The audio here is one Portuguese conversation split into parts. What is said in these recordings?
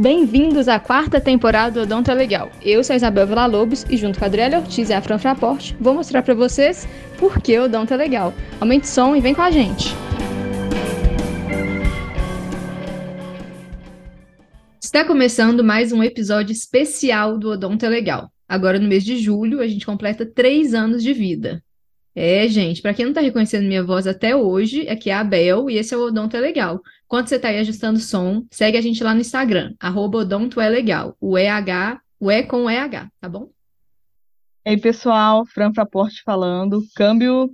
Bem-vindos à quarta temporada do Odonto é Legal. Eu sou a Isabel Villa-Lobos e junto com a Adriana Ortiz e a Fran Fraporte, vou mostrar para vocês por que o Odonto é Legal. Aumente o som e vem com a gente! Está começando mais um episódio especial do Odonto é Legal. Agora, no mês de julho, a gente completa três anos de vida. É, gente, para quem não está reconhecendo minha voz até hoje, aqui é a Bel e esse é o Odonto é Legal. Quando você está aí ajustando o som, segue a gente lá no Instagram, arroba o EH, o E com EH, tá bom? E aí, pessoal, Fran Fraporte falando, câmbio,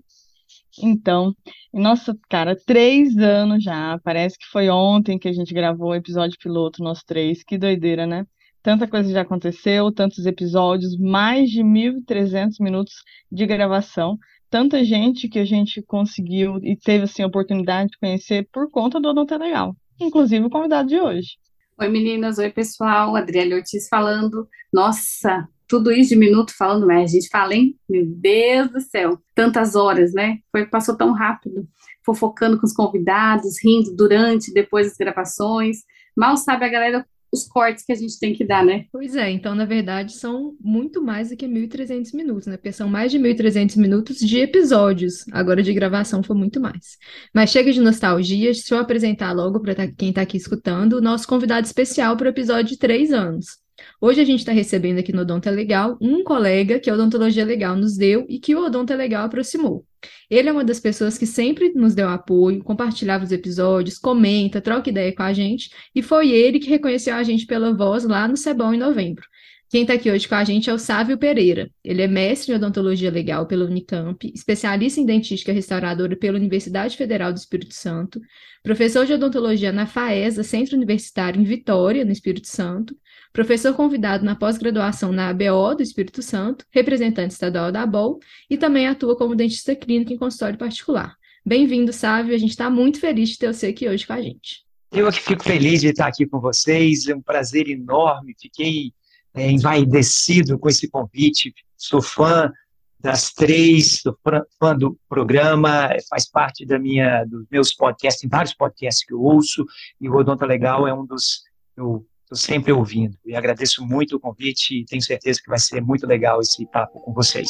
então, nossa, cara, três anos já, parece que foi ontem que a gente gravou o episódio piloto, nós três, que doideira, né? Tanta coisa já aconteceu, tantos episódios, mais de 1.300 minutos de gravação tanta gente que a gente conseguiu e teve assim, a oportunidade de conhecer por conta do Odonto Legal, inclusive o convidado de hoje. Oi meninas, oi pessoal, Adriele Ortiz falando. Nossa, tudo isso de minuto falando, mas a gente fala, hein? Meu Deus do céu, tantas horas, né? Foi, passou tão rápido, fofocando com os convidados, rindo durante, depois das gravações. Mal sabe a galera os cortes que a gente tem que dar, né? Pois é, então na verdade são muito mais do que 1.300 minutos, né? Porque são mais de 1.300 minutos de episódios. Agora de gravação foi muito mais. Mas chega de nostalgia, deixa eu apresentar logo para tá, quem está aqui escutando o nosso convidado especial para o episódio de três anos. Hoje a gente está recebendo aqui no Odonto é Legal um colega que a Odontologia Legal nos deu e que o Odonto é Legal aproximou. Ele é uma das pessoas que sempre nos deu apoio, compartilhava os episódios, comenta, troca ideia com a gente, e foi ele que reconheceu a gente pela voz lá no Cebão em novembro. Quem está aqui hoje com a gente é o Sávio Pereira. Ele é mestre em odontologia legal pela Unicamp, especialista em dentística restauradora pela Universidade Federal do Espírito Santo, professor de odontologia na FAESA, Centro Universitário em Vitória, no Espírito Santo, professor convidado na pós-graduação na ABO do Espírito Santo, representante estadual da ABOL e também atua como dentista clínico em consultório particular. Bem-vindo, Sávio, a gente está muito feliz de ter você aqui hoje com a gente. Eu que fico feliz de estar aqui com vocês, é um prazer enorme, fiquei é, envaidecido com esse convite, sou fã das três, sou fã do programa, faz parte da minha, dos meus podcasts, tem vários podcasts que eu ouço, e o Odonta Legal é um dos, eu Estou sempre ouvindo e agradeço muito o convite e tenho certeza que vai ser muito legal esse papo com vocês.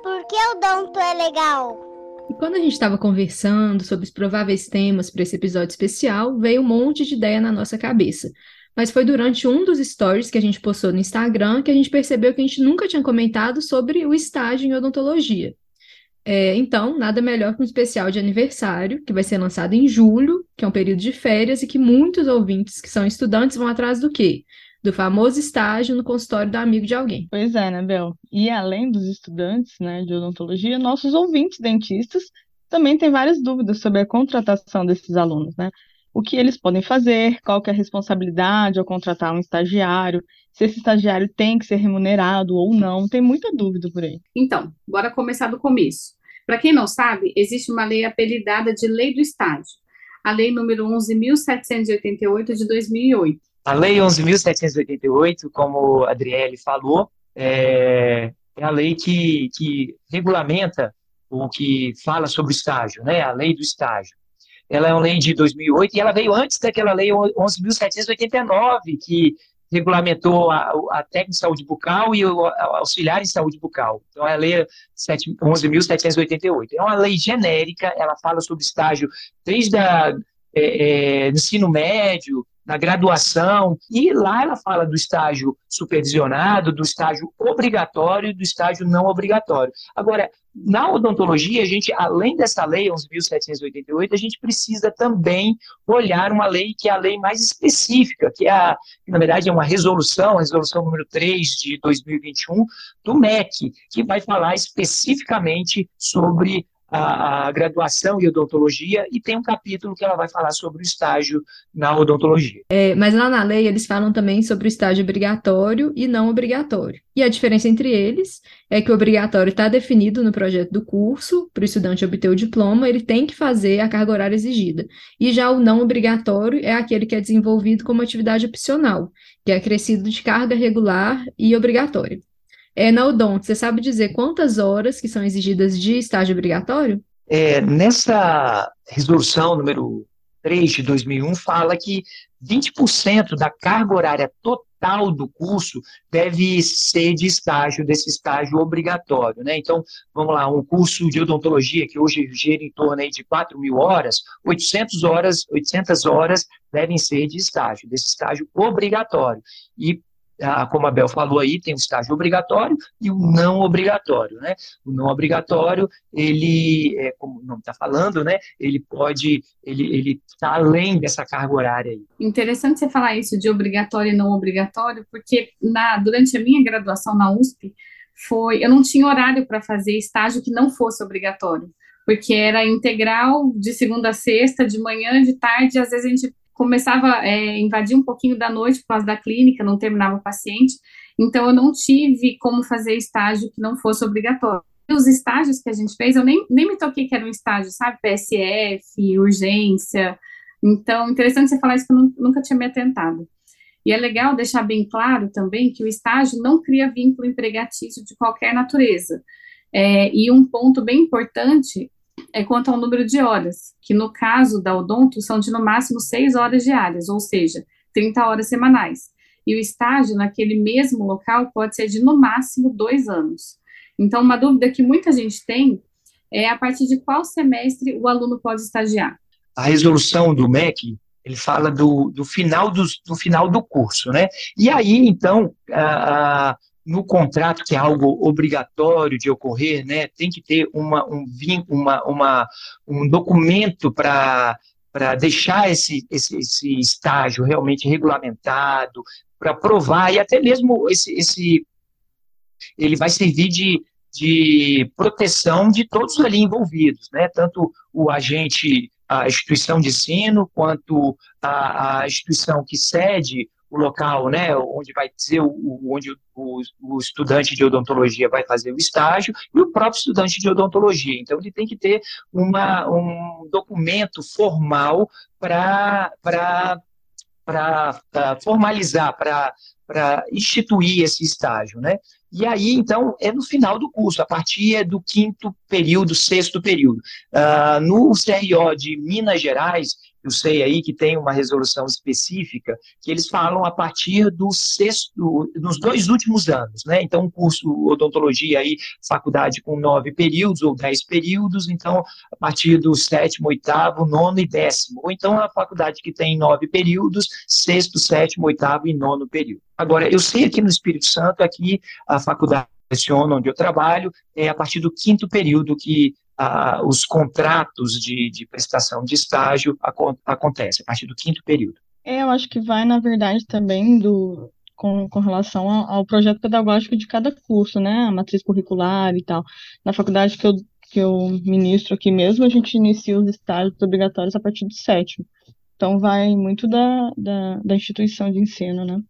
Por que o Donto é legal? E quando a gente estava conversando sobre os prováveis temas para esse episódio especial, veio um monte de ideia na nossa cabeça. Mas foi durante um dos stories que a gente postou no Instagram que a gente percebeu que a gente nunca tinha comentado sobre o estágio em odontologia. É, então, nada melhor que um especial de aniversário, que vai ser lançado em julho, que é um período de férias, e que muitos ouvintes que são estudantes vão atrás do quê? Do famoso estágio no consultório do amigo de alguém. Pois é, né, Bel? E além dos estudantes né, de odontologia, nossos ouvintes dentistas também têm várias dúvidas sobre a contratação desses alunos, né? O que eles podem fazer, qual que é a responsabilidade ao contratar um estagiário, se esse estagiário tem que ser remunerado ou não, tem muita dúvida por aí. Então, bora começar do começo. Para quem não sabe, existe uma lei apelidada de Lei do Estágio, a Lei número 11.788 de 2008. A Lei 11.788, como a Adriele falou, é, é a lei que, que regulamenta o que fala sobre o estágio, né? A Lei do Estágio. Ela é uma lei de 2008 e ela veio antes daquela lei 11.789, que regulamentou a, a técnica de saúde bucal e o auxiliar em saúde bucal. Então, é a lei 11.788. É uma lei genérica, ela fala sobre estágio desde a, é, é, ensino médio, na graduação, e lá ela fala do estágio supervisionado, do estágio obrigatório e do estágio não obrigatório. Agora, na odontologia, a gente, além dessa lei 11.788, a gente precisa também olhar uma lei que é a lei mais específica, que é a, que na verdade é uma resolução, a resolução número 3 de 2021 do MEC, que vai falar especificamente sobre a, a, graduação em odontologia e tem um capítulo que ela vai falar sobre o estágio na odontologia. É, mas lá na lei eles falam também sobre o estágio obrigatório e não obrigatório. E a diferença entre eles é que o obrigatório está definido no projeto do curso, para o estudante obter o diploma, ele tem que fazer a carga horária exigida. E já o não obrigatório é aquele que é desenvolvido como atividade opcional, que é acrescido de carga regular e obrigatória. É, na Odonto, você sabe dizer quantas horas que são exigidas de estágio obrigatório? É, nessa resolução número 3 de 2001 fala que 20% da carga horária total do curso deve ser de estágio, desse estágio obrigatório, né? Então, vamos lá, um curso de odontologia que hoje gira em torno aí de 4 mil horas, 800 horas, 800 horas devem ser de estágio, desse estágio obrigatório. E como a Bel falou aí, tem o estágio obrigatório e o não obrigatório, né? O não obrigatório, ele, é, como o nome está falando, né? Ele pode, ele ele está além dessa carga horária aí. Interessante você falar isso de obrigatório e não obrigatório, porque na, durante a minha graduação na USP, foi, eu não tinha horário para fazer estágio que não fosse obrigatório, porque era integral de segunda a sexta, de manhã, de tarde, às vezes a gente começava a é, invadir um pouquinho da noite por causa da clínica, não terminava o paciente, então eu não tive como fazer estágio que não fosse obrigatório. Os estágios que a gente fez, eu nem, nem me toquei que era um estágio, sabe? PSF, urgência. Então, interessante você falar isso que eu nunca tinha me atentado. E é legal deixar bem claro também que o estágio não cria vínculo empregatício de qualquer natureza. É, e um ponto bem importante é quanto ao número de horas, que no caso da odonto são de no máximo seis horas diárias, ou seja, 30 horas semanais. E o estágio naquele mesmo local pode ser de no máximo dois anos. Então, uma dúvida que muita gente tem é a partir de qual semestre o aluno pode estagiar. A resolução do MEC ele fala do, do final do, do final do curso, né? E aí, então, a, no contrato, que é algo obrigatório de ocorrer, né, tem que ter uma, um, uma, uma, um documento para para deixar esse, esse, esse estágio realmente regulamentado, para provar, e até mesmo esse, esse ele vai servir de, de proteção de todos ali envolvidos, né? tanto o agente, a instituição de ensino, quanto a, a instituição que cede o local, né, onde vai ser o, onde o, o, estudante de odontologia vai fazer o estágio e o próprio estudante de odontologia. Então ele tem que ter uma, um documento formal para para formalizar, para instituir esse estágio, né? E aí, então, é no final do curso, a partir do quinto período, sexto período. Uh, no CRO de Minas Gerais, eu sei aí que tem uma resolução específica que eles falam a partir do sexto, dos dois últimos anos, né? Então, um curso odontologia aí, faculdade com nove períodos ou dez períodos, então, a partir do sétimo, oitavo, nono e décimo. Ou então, a faculdade que tem nove períodos, sexto, sétimo, oitavo e nono período. Agora, eu sei aqui no Espírito Santo, aqui a faculdade onde eu trabalho, é a partir do quinto período que ah, os contratos de, de, prestação de estágio aco acontecem, a partir do quinto período. É, eu acho que vai, na verdade, também do, com, com relação ao, ao, projeto pedagógico de cada curso, né? A matriz curricular e tal. Na faculdade que eu, que eu ministro aqui mesmo, a gente inicia os estágios obrigatórios a partir do sétimo. Então, vai muito da, da, da instituição de ensino, né?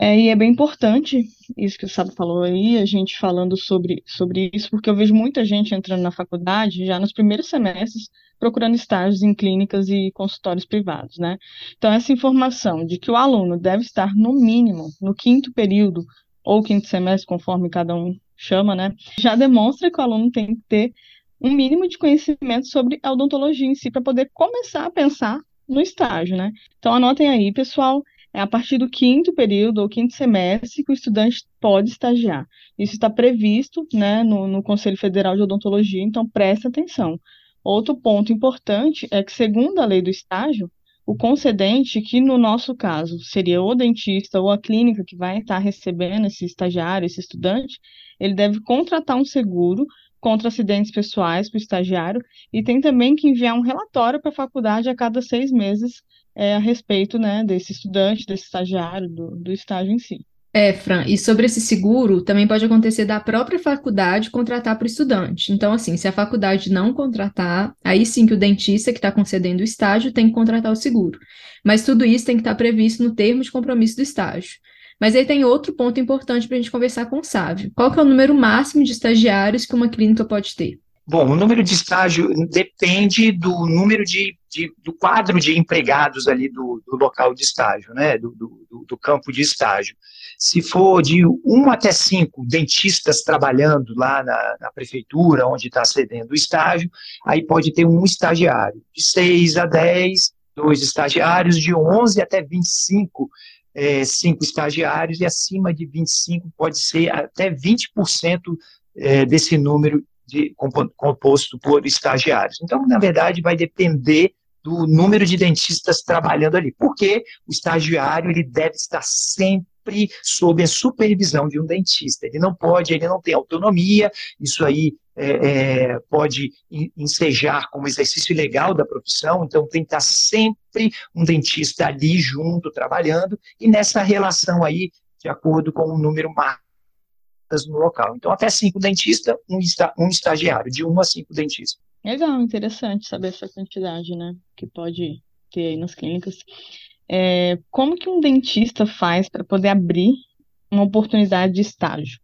É, e é bem importante isso que o Sábio falou aí, a gente falando sobre, sobre isso, porque eu vejo muita gente entrando na faculdade já nos primeiros semestres procurando estágios em clínicas e consultórios privados, né? Então, essa informação de que o aluno deve estar, no mínimo, no quinto período ou quinto semestre, conforme cada um chama, né? Já demonstra que o aluno tem que ter um mínimo de conhecimento sobre a odontologia em si para poder começar a pensar no estágio, né? Então, anotem aí, pessoal. É a partir do quinto período ou quinto semestre que o estudante pode estagiar. Isso está previsto né, no, no Conselho Federal de Odontologia, então preste atenção. Outro ponto importante é que, segundo a lei do estágio, o concedente, que no nosso caso seria o dentista ou a clínica que vai estar recebendo esse estagiário, esse estudante, ele deve contratar um seguro contra acidentes pessoais para o estagiário e tem também que enviar um relatório para a faculdade a cada seis meses é, a respeito né, desse estudante, desse estagiário, do, do estágio em si. É, Fran, e sobre esse seguro, também pode acontecer da própria faculdade contratar para o estudante. Então, assim, se a faculdade não contratar, aí sim que o dentista que está concedendo o estágio tem que contratar o seguro. Mas tudo isso tem que estar tá previsto no termo de compromisso do estágio. Mas aí tem outro ponto importante para a gente conversar com o Sávio. Qual que é o número máximo de estagiários que uma clínica pode ter? Bom, o número de estágio depende do número de, de do quadro de empregados ali do, do local de estágio, né, do, do, do, campo de estágio. Se for de 1 até 5 dentistas trabalhando lá na, na prefeitura, onde está cedendo o estágio, aí pode ter um estagiário. De 6 a 10, dois estagiários, de 11 até 25, é, cinco estagiários, e acima de 25 pode ser até 20% é, desse número de, composto por estagiários. Então, na verdade, vai depender do número de dentistas trabalhando ali, porque o estagiário ele deve estar sempre sob a supervisão de um dentista. Ele não pode, ele não tem autonomia, isso aí é, é, pode ensejar como exercício legal da profissão, então tem que estar sempre um dentista ali junto, trabalhando, e nessa relação aí, de acordo com o número máximo no local. Então, até cinco dentistas, um, um estagiário, de um a cinco dentistas. Legal, interessante saber essa quantidade, né, que pode ter aí nas clínicas. É, como que um dentista faz para poder abrir uma oportunidade de estágio?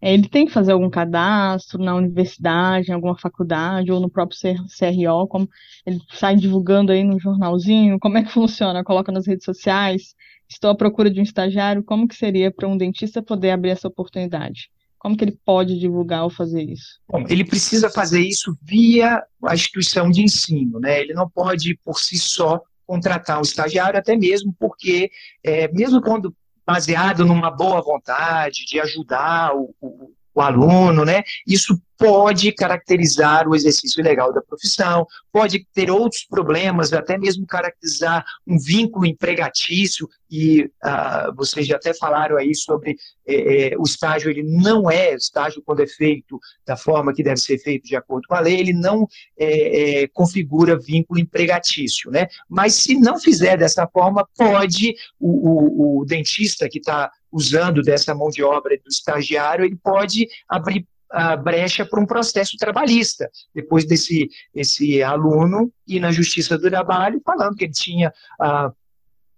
É, ele tem que fazer algum cadastro na universidade, em alguma faculdade, ou no próprio CRO, como ele sai divulgando aí no jornalzinho, como é que funciona? Coloca nas redes sociais, estou à procura de um estagiário, como que seria para um dentista poder abrir essa oportunidade? Como que ele pode divulgar ou fazer isso? Bom, ele precisa fazer isso via a instituição de ensino, né? Ele não pode, por si só, contratar um estagiário, até mesmo porque, é, mesmo quando baseado numa boa vontade de ajudar o, o, o aluno, né? Isso pode caracterizar o exercício legal da profissão, pode ter outros problemas, até mesmo caracterizar um vínculo empregatício, e uh, vocês já até falaram aí sobre eh, eh, o estágio, ele não é estágio quando é feito da forma que deve ser feito de acordo com a lei, ele não eh, eh configura vínculo empregatício, né? Mas se não fizer dessa forma, pode o, o, o dentista que está usando dessa mão de obra do estagiário, ele pode abrir a brecha para um processo trabalhista, depois desse esse aluno ir na Justiça do Trabalho falando que ele tinha ah,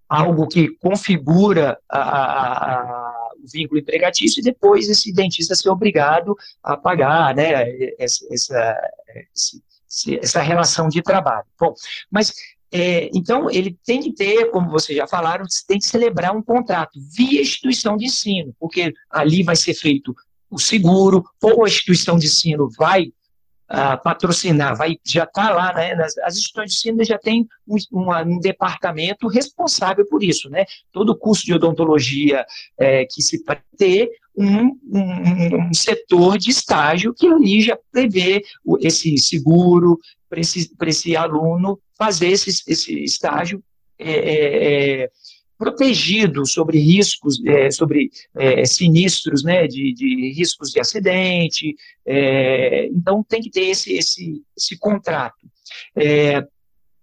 algo que configura a, a, a, o vínculo empregatício e depois esse dentista ser obrigado a pagar né, essa, essa, essa relação de trabalho. Bom, mas é, então, ele tem que ter, como vocês já falaram, tem que celebrar um contrato via instituição de ensino, porque ali vai ser feito o seguro, ou a instituição de ensino vai uh, patrocinar, vai, já está lá, né, nas, as instituições de ensino já têm um, um, um, departamento responsável por isso, né, todo o curso de odontologia é, que se vai ter um, um, setor de estágio que ali já prevê esse seguro para esse, esse aluno fazer esse, esse estágio é, é, é protegido sobre riscos, é, sobre é, sinistros, né, de, de, riscos de acidente, é, então tem que ter esse, esse, esse contrato. É,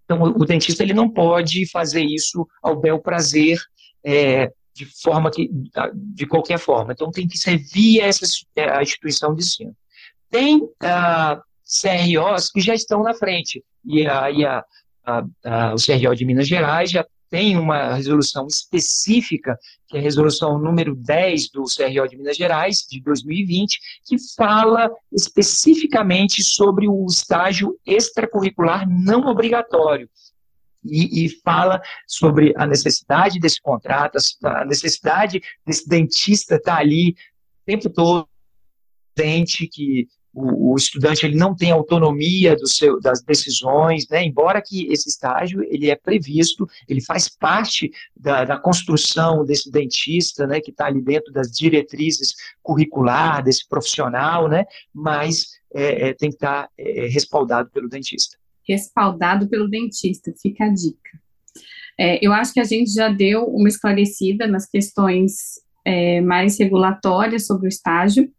então, o, dentista ele não pode fazer isso ao bel prazer, é, de forma que, de qualquer forma, então tem que ser via essa, é, a instituição de ensino. Tem ah, CROs que já estão na frente, e, a, e a, a, a, o CRO de Minas Gerais já tem uma resolução específica, que é a resolução número 10 do CRO de Minas Gerais, de 2020, que fala especificamente sobre o estágio extracurricular não obrigatório. E, e, fala sobre a necessidade desse contrato, a necessidade desse dentista estar ali o tempo todo, dente que o, o, estudante ele não tem autonomia do seu, das decisões, né? embora que esse estágio ele é previsto, ele faz parte da, da construção desse dentista, né, que está ali dentro das diretrizes curricular desse profissional, né, mas é, é, tem que estar tá, é, respaldado pelo dentista. Respaldado pelo dentista, fica a dica. É, eu acho que a gente já deu uma esclarecida nas questões é, mais regulatórias sobre o estágio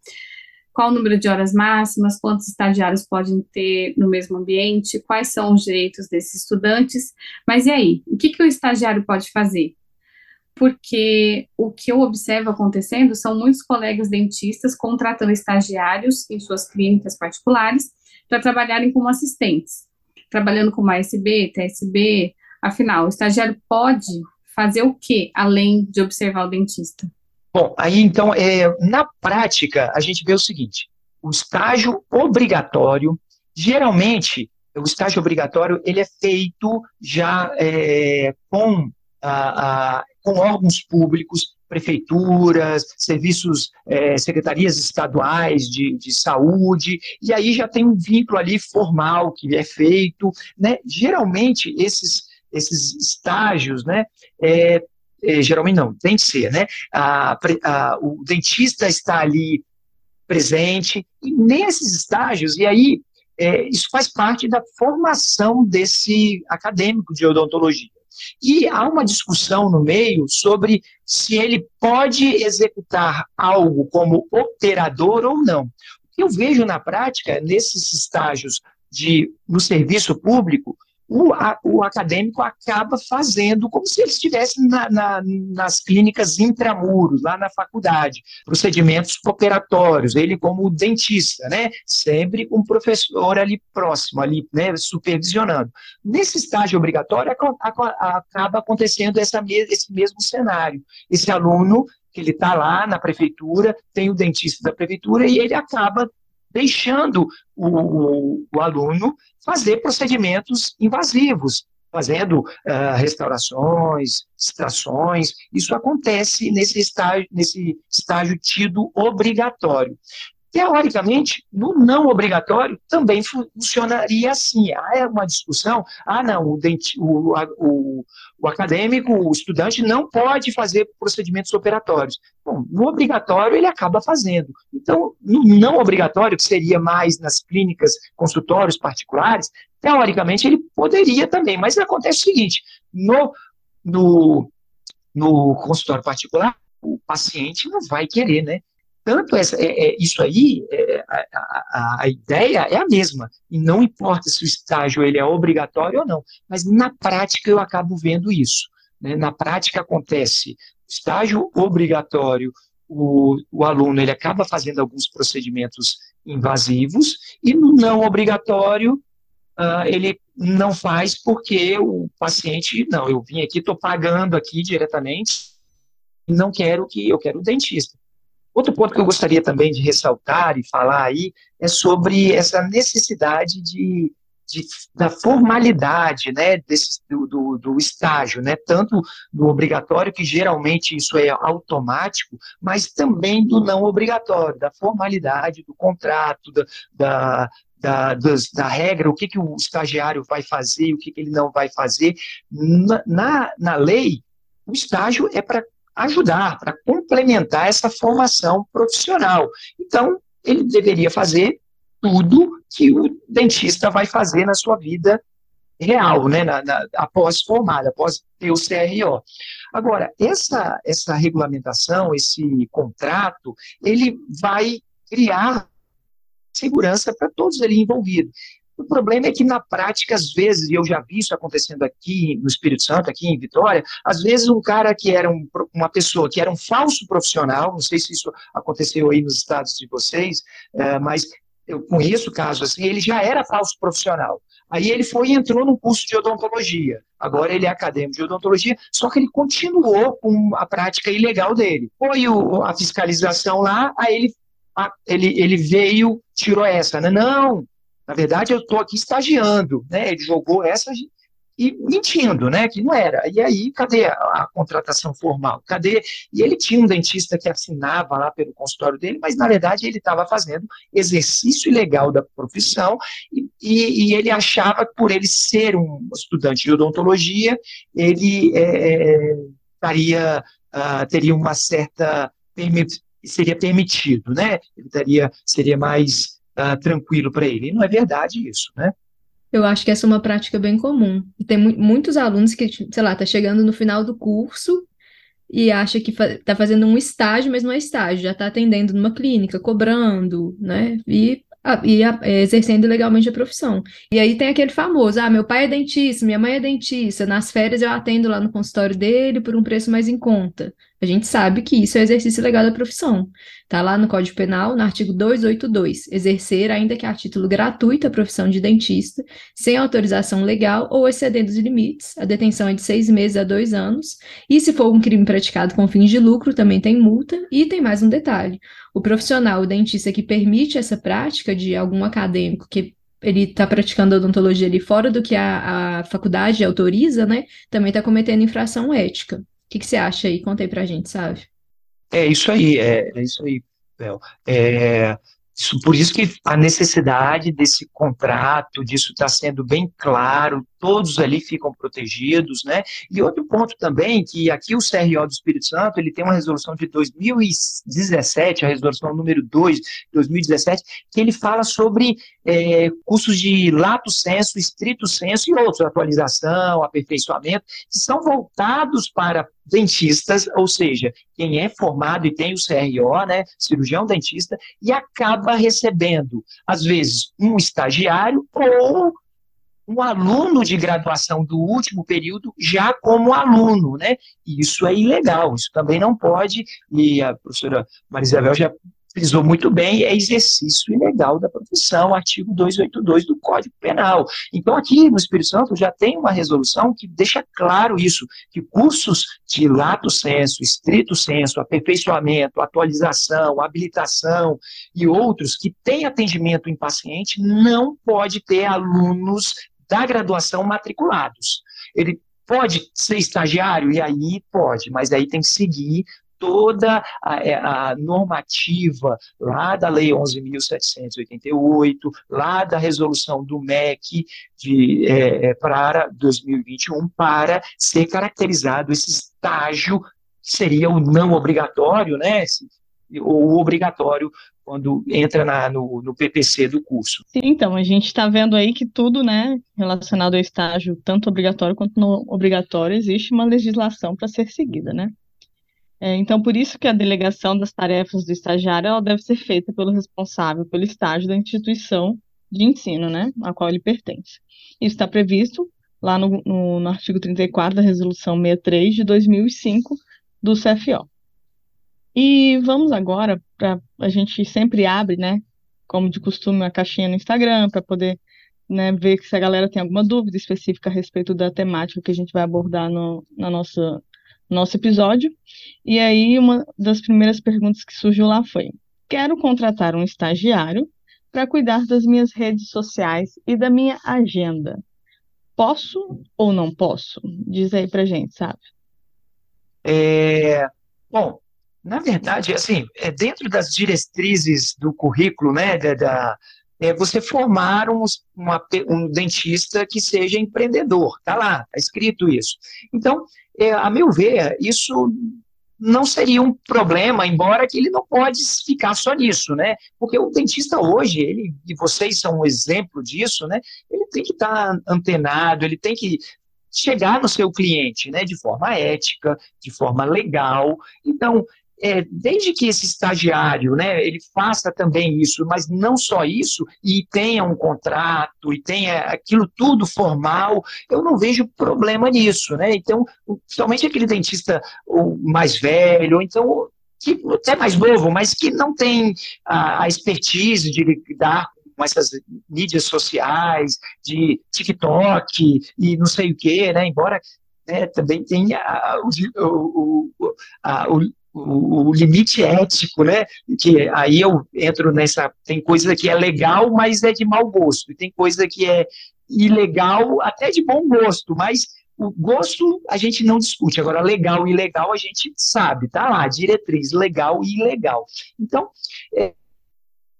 qual o número de horas máximas, quantos estagiários podem ter no mesmo ambiente, quais são os direitos desses estudantes. Mas e aí? O que, que o estagiário pode fazer? Porque o que eu observo acontecendo são muitos colegas dentistas contratando estagiários em suas clínicas particulares para trabalharem como assistentes, trabalhando com ASB, TSB. Afinal, o estagiário pode fazer o que além de observar o dentista? Bom, aí então, é, na prática, a gente vê o seguinte: o estágio obrigatório geralmente, o estágio obrigatório ele é feito já é, com, a, a, com órgãos públicos, prefeituras, serviços, é, secretarias estaduais de, de saúde, e aí já tem um vínculo ali formal que é feito, né? Geralmente, esses, esses estágios, né, é, é, geralmente não, tem que ser, né? A, a, o dentista está ali presente, e nesses estágios, e aí é, isso faz parte da formação desse acadêmico de odontologia. E há uma discussão no meio sobre se ele pode executar algo como operador ou não. O que eu vejo na prática, nesses estágios de, no serviço público, o, a, o acadêmico acaba fazendo como se ele estivesse na, na, nas clínicas intramuros, lá na faculdade, procedimentos operatórios, ele como dentista, né, sempre um professor ali próximo, ali, né, supervisionando. Nesse estágio obrigatório, acaba acontecendo essa, esse mesmo cenário. Esse aluno que ele está lá na prefeitura, tem o dentista da prefeitura e ele acaba deixando o, o, o aluno fazer procedimentos invasivos, fazendo uh, restaurações, extrações. Isso acontece nesse estágio, nesse estágio tido obrigatório. Teoricamente, no não obrigatório também funcionaria assim. Há uma discussão, ah, não, o, denti, o, o, o, acadêmico, o estudante não pode fazer procedimentos operatórios. Bom, no obrigatório ele acaba fazendo. Então, no não obrigatório, que seria mais nas clínicas, consultórios particulares, teoricamente ele poderia também, mas acontece o seguinte, no, no, no consultório particular, o paciente não vai querer, né? Tanto essa, é, é, isso aí, é, a, a, a, ideia é a mesma, e não importa se o estágio ele é obrigatório ou não, mas na prática eu acabo vendo isso. Né? Na prática acontece estágio obrigatório, o, o aluno ele acaba fazendo alguns procedimentos invasivos, e no não obrigatório, uh, ele não faz porque o paciente, não, eu vim aqui, estou pagando aqui diretamente, não quero que, eu quero o dentista. Outro ponto que eu gostaria também de ressaltar e falar aí é sobre essa necessidade de, de da formalidade, né, desse, do, do, do, estágio, né, tanto do obrigatório, que geralmente isso é automático, mas também do não obrigatório, da formalidade do contrato, da, da da, da, regra, o que, que o estagiário vai fazer, o que, que ele não vai fazer. Na, na, na lei, o estágio é para ajudar, para complementar essa formação profissional. Então, ele deveria fazer tudo que o dentista vai fazer na sua vida real, né, na, na, após formada, após ter o CRO. Agora, essa, essa regulamentação, esse contrato, ele vai criar segurança para todos ali envolvidos. O problema é que na prática, às vezes, e eu já vi isso acontecendo aqui no Espírito Santo, aqui em Vitória, às vezes um cara que era um, uma pessoa que era um falso profissional, não sei se isso aconteceu aí nos estados de vocês, é, mas eu conheço casos assim, ele já era falso profissional. Aí ele foi e entrou no curso de odontologia. Agora ele é acadêmico de odontologia, só que ele continuou com a prática ilegal dele. Foi o, a fiscalização lá, aí ele, a, ele, ele veio, tirou essa, né? Não, na verdade, eu estou aqui estagiando, né? Ele jogou essa e mentindo, né? Que não era. E aí, cadê a, a, contratação formal? Cadê? E ele tinha um dentista que assinava lá pelo consultório dele, mas na verdade ele estava fazendo exercício ilegal da profissão e, e, e, ele achava que por ele ser um estudante de odontologia, ele é, estaria, uh, teria uma certa seria permitido, né? Ele teria, seria mais uh, tranquilo para ele. E não é verdade isso, né? Eu acho que essa é uma prática bem comum. E tem mu muitos alunos que, sei lá, tá chegando no final do curso e acha que fa tá fazendo um estágio, mas não é estágio, já está atendendo numa clínica, cobrando, né? E e é, exercendo legalmente a profissão. E aí tem aquele famoso, ah, meu pai é dentista, minha mãe é dentista, nas férias eu atendo lá no consultório dele por um preço mais em conta. A gente sabe que isso é exercício legal da profissão. Está lá no Código Penal, no artigo 282, exercer, ainda que a título gratuito, a profissão de dentista, sem autorização legal ou excedendo os limites. A detenção é de seis meses a dois anos. E se for um crime praticado com fins de lucro, também tem multa. E tem mais um detalhe: o profissional, o dentista que permite essa prática de algum acadêmico que ele está praticando odontologia ali fora do que a, a faculdade autoriza, né? Também está cometendo infração ética. O que, que você acha aí? Conta aí pra gente, sabe? É isso aí, é, é isso aí, Bel. É, isso, por isso que a necessidade desse contrato, disso está sendo bem claro, todos ali ficam protegidos, né? E outro ponto também, que aqui o CRO do Espírito Santo, ele tem uma resolução de 2017, a resolução número 2 de 2017, que ele fala sobre é, cursos de lato senso, estrito senso e outros, atualização, aperfeiçoamento, que são voltados para dentistas, ou seja, quem é formado e tem o CRO, né, cirurgião dentista, e acaba recebendo, às vezes, um estagiário ou um aluno de graduação do último período já como aluno, né? E isso é ilegal, isso também não pode, e a professora Marisabel já frisou muito bem, é exercício ilegal da profissão, artigo 282 do Código Penal. Então, aqui no Espírito Santo já tem uma resolução que deixa claro isso, que cursos de lato senso, estrito senso, aperfeiçoamento, atualização, habilitação e outros que têm atendimento em paciente não pode ter alunos da graduação matriculados. Ele pode ser estagiário? E aí pode, mas aí tem que seguir toda a, é, a, normativa lá da Lei 11.788, lá da resolução do MEC de, é, é para 2021, para ser caracterizado esse estágio, seria o não obrigatório, né? Ou o obrigatório quando entra na, no, no PPC do curso. Sim, então, a gente está vendo aí que tudo, né, relacionado ao estágio, tanto obrigatório quanto não obrigatório, existe uma legislação para ser seguida, né? É, então, por isso que a delegação das tarefas do estagiário ela deve ser feita pelo responsável pelo estágio da instituição de ensino, né, a qual ele pertence. Isso está previsto lá no, no, no artigo 34 da Resolução 63 de 2005 do CFO. E vamos agora para a gente sempre abre, né, como de costume, a caixinha no Instagram para poder né, ver se a galera tem alguma dúvida específica a respeito da temática que a gente vai abordar no na nossa nosso episódio. E aí uma das primeiras perguntas que surgiu lá foi: quero contratar um estagiário para cuidar das minhas redes sociais e da minha agenda. Posso ou não posso? Diz aí pra gente, sabe? É, bom, na verdade, assim, é dentro das diretrizes do currículo, né, da, da é você formar um, uma, um dentista que seja empreendedor, tá lá, tá escrito isso. Então, é, a meu ver, isso não seria um problema, embora que ele não pode ficar só nisso, né? Porque o dentista hoje, ele, e vocês são um exemplo disso, né? Ele tem que estar tá antenado, ele tem que chegar no seu cliente, né? De forma ética, de forma legal. Então, é, desde que esse estagiário, né, ele faça também isso, mas não só isso, e tenha um contrato, e tenha aquilo tudo formal, eu não vejo problema nisso, né, então, somente aquele dentista mais velho, ou então, que até mais novo, mas que não tem a, a expertise de lidar com essas mídias sociais, de TikTok e não sei o quê, né, embora né, também tenha o, o, o, a, o o, o, limite ético, né? Que aí eu entro nessa. Tem coisa que é legal, mas é de mau gosto, e tem coisa que é ilegal, até de bom gosto, mas o gosto a gente não discute. Agora, legal e ilegal a gente sabe, tá lá, diretriz legal e ilegal. Então, é,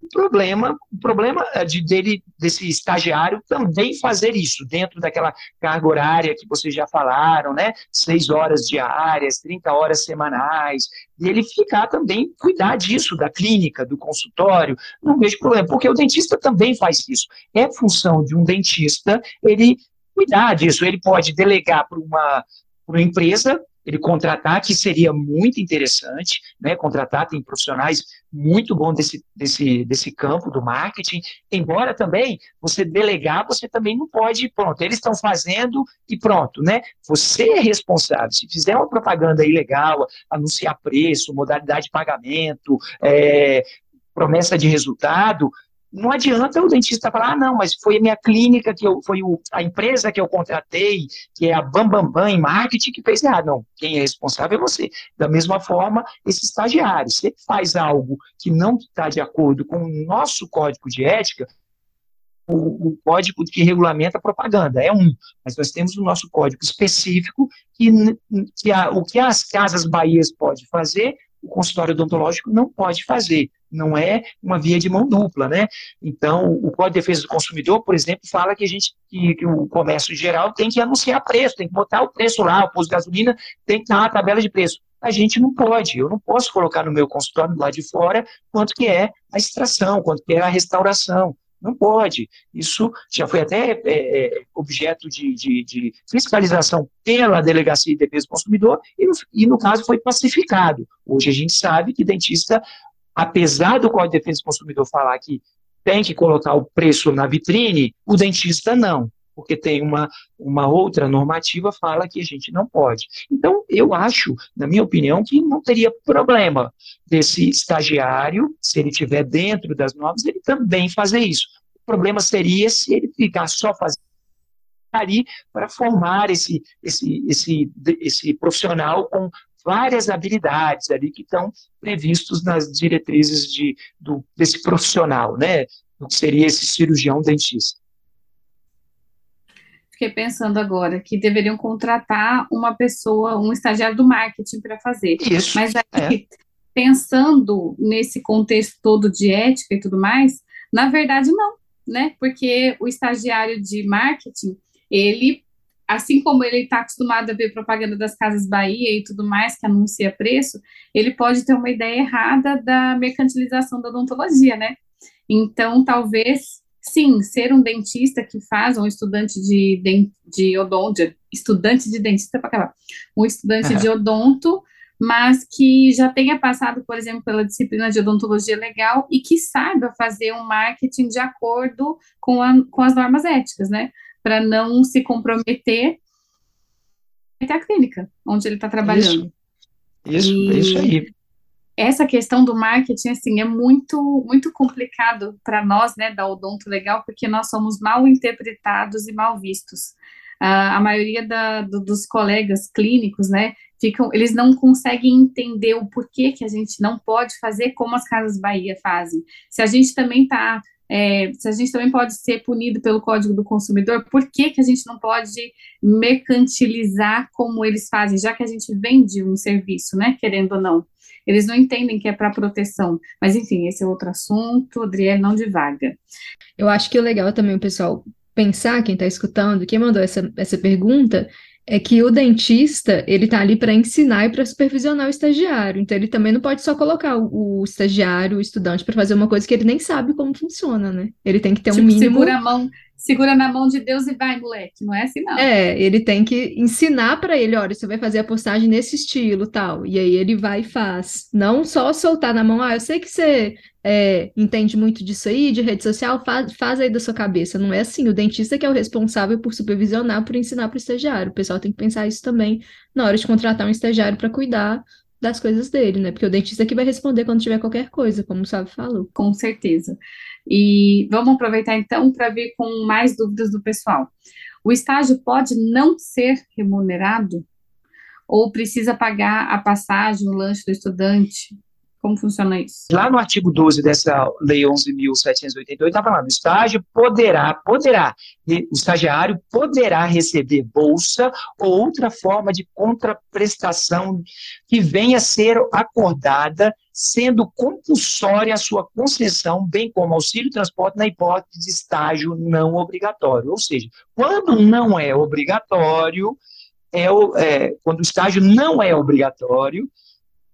problema, o problema é, de, dele, desse estagiário também fazer isso, dentro daquela carga horária que vocês já falaram, né? Seis horas diárias, 30 horas semanais, e ele ficar também, cuidar disso, da clínica, do consultório, não vejo problema, porque o dentista também faz isso. É função de um dentista ele cuidar disso, ele pode delegar para uma, uma empresa ele contratar, que seria muito interessante, né, contratar, tem profissionais muito bons desse, desse, desse campo do marketing, embora também você delegar, você também não pode, pronto, eles estão fazendo e pronto, né, você é responsável, se fizer uma propaganda ilegal, anunciar preço, modalidade de pagamento, é, promessa de resultado, não adianta o dentista falar, ah, não, mas foi a minha clínica, que eu, foi o, a empresa que eu contratei, que é a Bambambam Bam Bam marketing, que fez errado. Não, quem é responsável é você. Da mesma forma, esse estagiário, se ele faz algo que não está de acordo com o nosso código de ética, o, o, código que regulamenta a propaganda, é um, mas nós temos o nosso código específico que, que a, o que as casas Bahias pode fazer, o consultório odontológico não pode fazer, não é uma via de mão dupla, né? Então, o Código de Defesa do Consumidor, por exemplo, fala que a gente, que, que o comércio geral tem que anunciar preço, tem que botar o preço lá, o posto de gasolina tem que estar na tabela de preço. A gente não pode, eu não posso colocar no meu consultório lá de fora quanto que é a extração, quanto que é a restauração. Não pode. Isso já foi até é, é, objeto de, de, de, fiscalização pela Delegacia de Defesa do Consumidor e no, e, no caso, foi pacificado. Hoje a gente sabe que dentista, apesar do Código de Defesa do Consumidor falar que tem que colocar o preço na vitrine, o dentista não porque tem uma, uma outra normativa fala que a gente não pode. Então, eu acho, na minha opinião, que não teria problema desse estagiário, se ele estiver dentro das normas, ele também fazer isso. O problema seria se ele ficar só fazendo ali para formar esse, esse, esse, esse profissional com várias habilidades ali que estão previstos nas diretrizes de, do, desse profissional, né? O que seria esse cirurgião dentista fiquei pensando agora que deveriam contratar uma pessoa, um estagiário do marketing para fazer. Isso. Mas aí, é. pensando nesse contexto todo de ética e tudo mais, na verdade não, né? Porque o estagiário de marketing, ele, assim como ele está acostumado a ver propaganda das Casas Bahia e tudo mais, que anuncia preço, ele pode ter uma ideia errada da mercantilização da odontologia, né? Então, talvez sim, ser um dentista que faz, um estudante de, de, de odonto, estudante de dentista para acabar, um estudante uhum. de odonto, mas que já tenha passado, por exemplo, pela disciplina de odontologia legal e que saiba fazer um marketing de acordo com, a, com as normas éticas, né? Para não se comprometer até a clínica onde ele está trabalhando. Isso, isso, e... isso aí essa questão do marketing, assim, é muito, muito complicado para nós, né, da Odonto Legal, porque nós somos mal interpretados e mal vistos. Uh, a maioria da, do, dos colegas clínicos, né, ficam, eles não conseguem entender o porquê que a gente não pode fazer como as Casas Bahia fazem. Se a gente também está é, se a gente também pode ser punido pelo Código do Consumidor, por que, que a gente não pode mercantilizar como eles fazem, já que a gente vende um serviço, né, querendo ou não? Eles não entendem que é para proteção. Mas, enfim, esse é outro assunto. Adriele, não divaga. Eu acho que o legal também, o pessoal, pensar, quem está escutando, quem mandou essa, essa pergunta, é que o dentista, ele tá ali para ensinar e para supervisionar o estagiário. Então, ele também não pode só colocar o, o estagiário, o estudante, para fazer uma coisa que ele nem sabe como funciona, né? Ele tem que ter tipo, um mínimo. Segura a mão, segura na mão de Deus e vai, moleque. Não é assim, não. É, ele tem que ensinar para ele, olha, você vai fazer a postagem nesse estilo, tal. E aí ele vai e faz. Não só soltar na mão, ah, eu sei que você é, entende muito disso aí, de rede social, faz, faz aí da sua cabeça. Não é assim. O dentista que é o responsável por supervisionar, por ensinar para o estagiário. O pessoal tem que pensar isso também na hora de contratar um estagiário para cuidar das coisas dele, né? Porque o dentista é que vai responder quando tiver qualquer coisa, como o Sábio falou. Com certeza. E vamos aproveitar então para ver com mais dúvidas do pessoal. O estágio pode não ser remunerado? Ou precisa pagar a passagem, o lanche do estudante? Como funciona isso? Lá no artigo 12 dessa Lei 11.788, está falando, o estágio poderá, poderá, o estagiário poderá receber bolsa ou outra forma de contraprestação que venha a ser acordada, sendo compulsória a sua concessão, bem como auxílio transporte na hipótese de estágio não obrigatório. Ou seja, quando não é obrigatório, é, é quando o estágio não é obrigatório,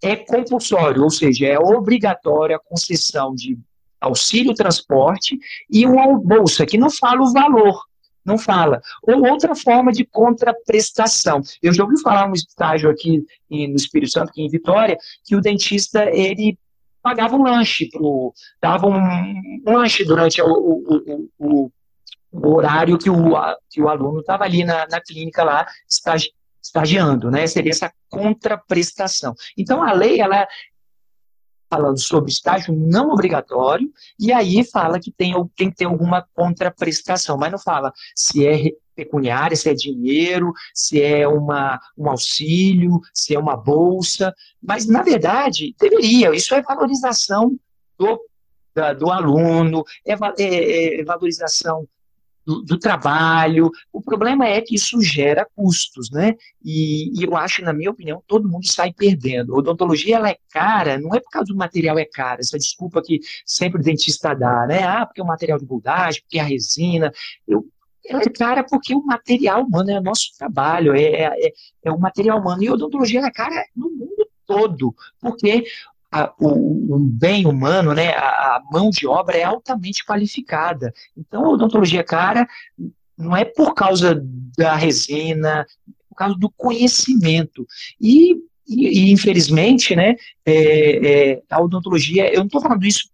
é compulsório, ou seja, é obrigatória a concessão de auxílio transporte e uma bolsa, que não fala o valor, não fala. Ou outra forma de contraprestação. Eu já ouvi falar um estágio aqui no Espírito Santo, aqui em Vitória, que o dentista, ele pagava um lanche, pro, dava um, um lanche durante o, o, o, o, horário que o, que o aluno estava ali na, na clínica lá, estagi, estagiando, né? Seria essa contraprestação. Então, a lei, ela falando sobre estágio não obrigatório, e aí fala que tem, tem que ter alguma contraprestação, mas não fala se é pecuniária, se é dinheiro, se é uma, um auxílio, se é uma bolsa, mas, na verdade, deveria, isso é valorização do da, do aluno, é, é, é valorização do, trabalho. O problema é que isso gera custos, né? E, e, eu acho, na minha opinião, todo mundo sai perdendo. A odontologia ela é cara, não é por causa do material é caro, essa desculpa que sempre o dentista dá, né? Ah, porque é o material de moldagem, porque é a resina. Eu, ela é cara porque o material humano é o nosso trabalho, é, é, é, é o material humano. E a odontologia é cara no mundo todo, porque a, o, o, bem humano, né, a, a, mão de obra é altamente qualificada. Então, a odontologia cara não é por causa da resina, é por causa do conhecimento. E, e, e infelizmente, né, é, é, a odontologia, eu não estou falando isso,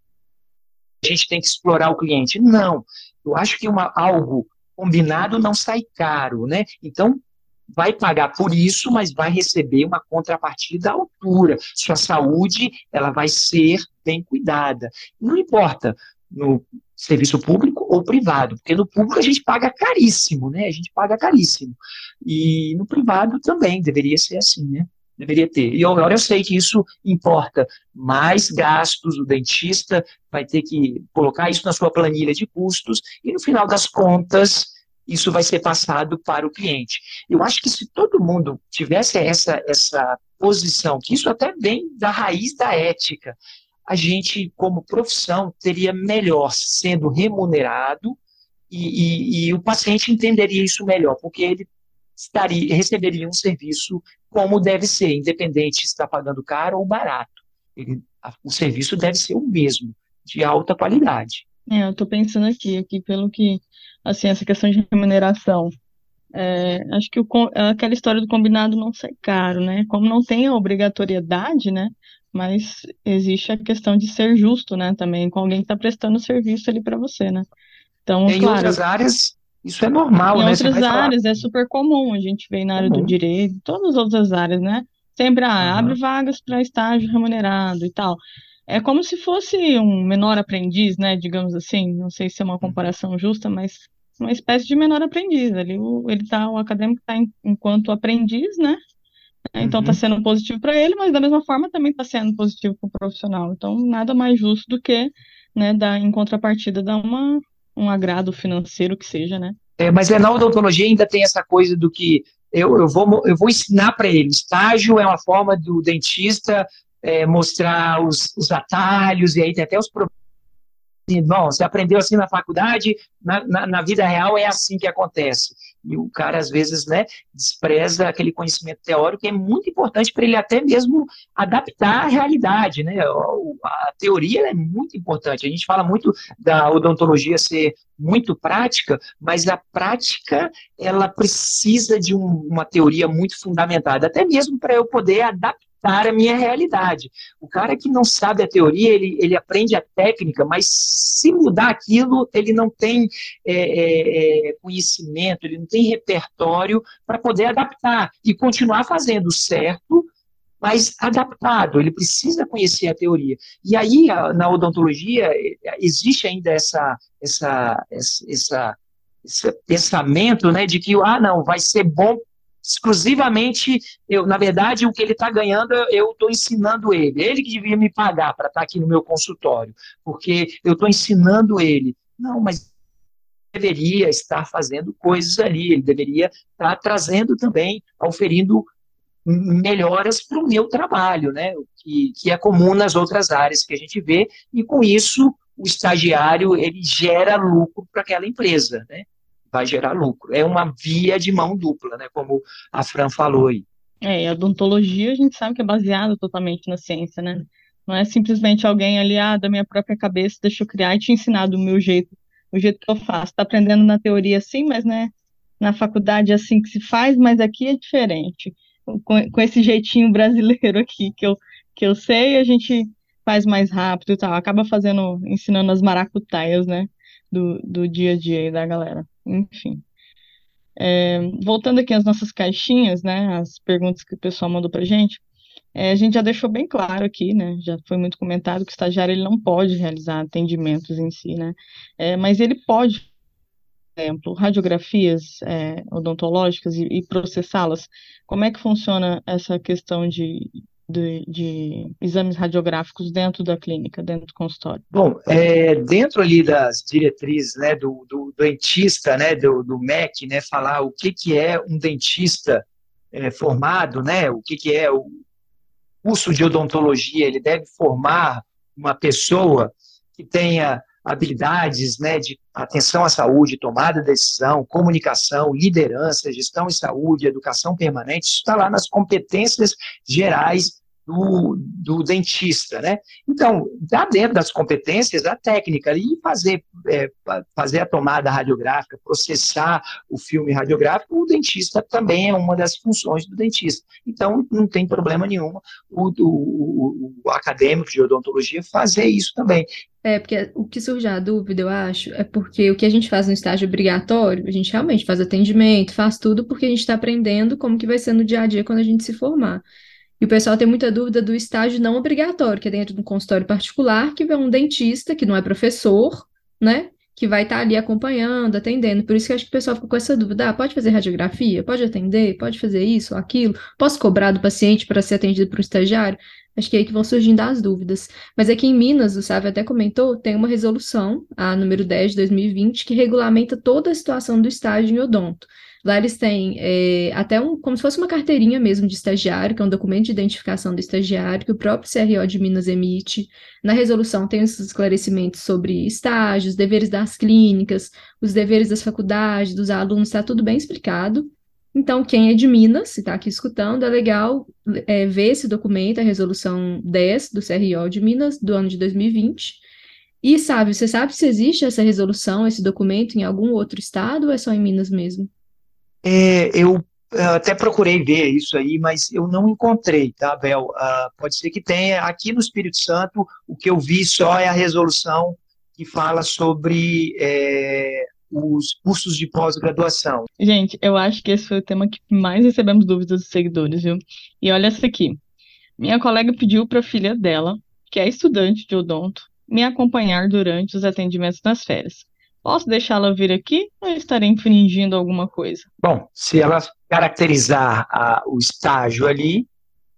a gente tem que explorar o cliente. Não. Eu acho que uma, algo combinado não sai caro, né? Então, vai pagar por isso, mas vai receber uma contrapartida à altura. Sua saúde, ela vai ser bem cuidada. Não importa no serviço público ou privado, porque no público a gente paga caríssimo, né? A gente paga caríssimo. E no privado também deveria ser assim, né? Deveria ter. E agora eu sei que isso importa mais gastos, o dentista vai ter que colocar isso na sua planilha de custos, e no final das contas, isso vai ser passado para o cliente. Eu acho que se todo mundo tivesse essa, essa posição, que isso até vem da raiz da ética, a gente, como profissão, teria melhor sendo remunerado e, e, e o paciente entenderia isso melhor, porque ele estaria, receberia um serviço como deve ser, independente se está pagando caro ou barato. Ele, o serviço deve ser o mesmo, de alta qualidade. É, eu estou pensando aqui, aqui pelo que, assim, essa questão de remuneração. É, acho que o, aquela história do combinado não ser caro, né? Como não tem a obrigatoriedade, né? Mas existe a questão de ser justo, né? Também com alguém que está prestando serviço ali para você, né? Então, em claro, outras áreas, isso é normal, em né? outras áreas falar. é super comum, a gente vê na área do direito, todas as outras áreas, né? Sempre ah, uhum. abre vagas para estágio remunerado e tal. É como se fosse um menor aprendiz, né? Digamos assim, não sei se é uma uhum. comparação justa, mas uma espécie de menor aprendiz. Ali o, ele tá, o acadêmico está enquanto aprendiz, né? Então está uhum. sendo positivo para ele, mas da mesma forma também está sendo positivo para o profissional. Então nada mais justo do que, né, dar em contrapartida dar uma um agrado financeiro que seja, né? É, mas na odontologia ainda tem essa coisa do que eu, eu, vou, eu vou ensinar para ele. Estágio é uma forma do dentista é, mostrar os, os, atalhos, e aí tem até os problemas. Bom, você aprendeu assim na faculdade, na, na, na, vida real é assim que acontece. E o cara, às vezes, né, despreza aquele conhecimento teórico que é muito importante para ele até mesmo adaptar à realidade, né? A teoria é muito importante. A gente fala muito da odontologia ser muito prática, mas a prática, ela precisa de um, uma teoria muito fundamentada, até mesmo para eu poder adaptar para a minha realidade. O cara que não sabe a teoria, ele, ele aprende a técnica, mas se mudar aquilo, ele não tem é, é, é conhecimento, ele não tem repertório para poder adaptar e continuar fazendo certo, mas adaptado, ele precisa conhecer a teoria. E aí, na odontologia, existe ainda essa, essa, essa, essa esse pensamento né, de que, ah, não, vai ser bom exclusivamente, eu, na verdade, o que ele está ganhando, eu estou ensinando ele. Ele que devia me pagar para estar tá aqui no meu consultório, porque eu estou ensinando ele. Não, mas deveria estar fazendo coisas ali, ele deveria estar tá trazendo também, oferindo melhoras para o meu trabalho, né? Que, que é comum nas outras áreas que a gente vê, e com isso o estagiário ele gera lucro para aquela empresa, né? Vai gerar lucro. É uma via de mão dupla, né? Como a Fran falou aí. É, a odontologia a gente sabe que é baseada totalmente na ciência, né? Não é simplesmente alguém ali, ah, da minha própria cabeça, deixa eu criar e te ensinar do meu jeito, o jeito que eu faço. Tá aprendendo na teoria assim, mas né, na faculdade é assim que se faz, mas aqui é diferente. Com, com esse jeitinho brasileiro aqui que eu, que eu sei, a gente faz mais rápido e tal. Acaba fazendo, ensinando as maracutaias, né? Do, do dia a dia aí da galera. Enfim. É, voltando aqui às nossas caixinhas, né, as perguntas que o pessoal mandou para gente, é, a gente já deixou bem claro aqui, né, já foi muito comentado que o estagiário ele não pode realizar atendimentos em si, né, é, mas ele pode, por exemplo, radiografias é, odontológicas e, e processá-las. Como é que funciona essa questão de de, de exames radiográficos dentro da clínica, dentro do consultório? Bom, é, dentro ali das diretrizes né, do, do, dentista, né, do, do MEC, né, falar o que, que é um dentista é, formado, né, o que, que é o curso de odontologia, ele deve formar uma pessoa que tenha habilidades né, de atenção à saúde, tomada de decisão, comunicação, liderança, gestão em saúde, educação permanente, isso está lá nas competências gerais do, do, dentista, né? Então, dá dentro das competências a técnica e fazer, é, fazer a tomada radiográfica, processar o filme radiográfico, o dentista também é uma das funções do dentista. Então, não tem problema nenhum o, o, o acadêmico de odontologia fazer isso também. É, porque o que surge a dúvida, eu acho, é porque o que a gente faz no estágio obrigatório, a gente realmente faz atendimento, faz tudo porque a gente está aprendendo como que vai ser no dia a dia quando a gente se formar. E o pessoal tem muita dúvida do estágio não obrigatório, que é dentro de um consultório particular, que vem um dentista, que não é professor, né? Que vai estar tá ali acompanhando, atendendo. Por isso que acho que o pessoal fica com essa dúvida: ah, pode fazer radiografia? Pode atender? Pode fazer isso aquilo? Posso cobrar do paciente para ser atendido por um estagiário? Acho que é aí que vão surgindo as dúvidas. Mas aqui em Minas, o Sávio até comentou, tem uma resolução, a número 10 de 2020, que regulamenta toda a situação do estágio em odonto. Lá eles têm é, até um, como se fosse uma carteirinha mesmo de estagiário, que é um documento de identificação do estagiário, que o próprio CRO de Minas emite. Na resolução tem esses esclarecimentos sobre estágios, deveres das clínicas, os deveres das faculdades, dos alunos, está tudo bem explicado. Então, quem é de Minas, se está aqui escutando, é legal é, ver esse documento, a resolução 10 do CRO de Minas, do ano de 2020. E sabe, você sabe se existe essa resolução, esse documento em algum outro estado ou é só em Minas mesmo? É, eu até procurei ver isso aí, mas eu não encontrei, tá, Bel? Uh, pode ser que tenha. Aqui no Espírito Santo, o que eu vi só é a resolução que fala sobre é, os cursos de pós-graduação. Gente, eu acho que esse foi o tema que mais recebemos dúvidas dos seguidores, viu? E olha essa aqui. Minha colega pediu para a filha dela, que é estudante de odonto, me acompanhar durante os atendimentos nas férias. Posso deixá-la vir aqui ou estarei infringindo alguma coisa? Bom, se ela caracterizar a, o estágio ali,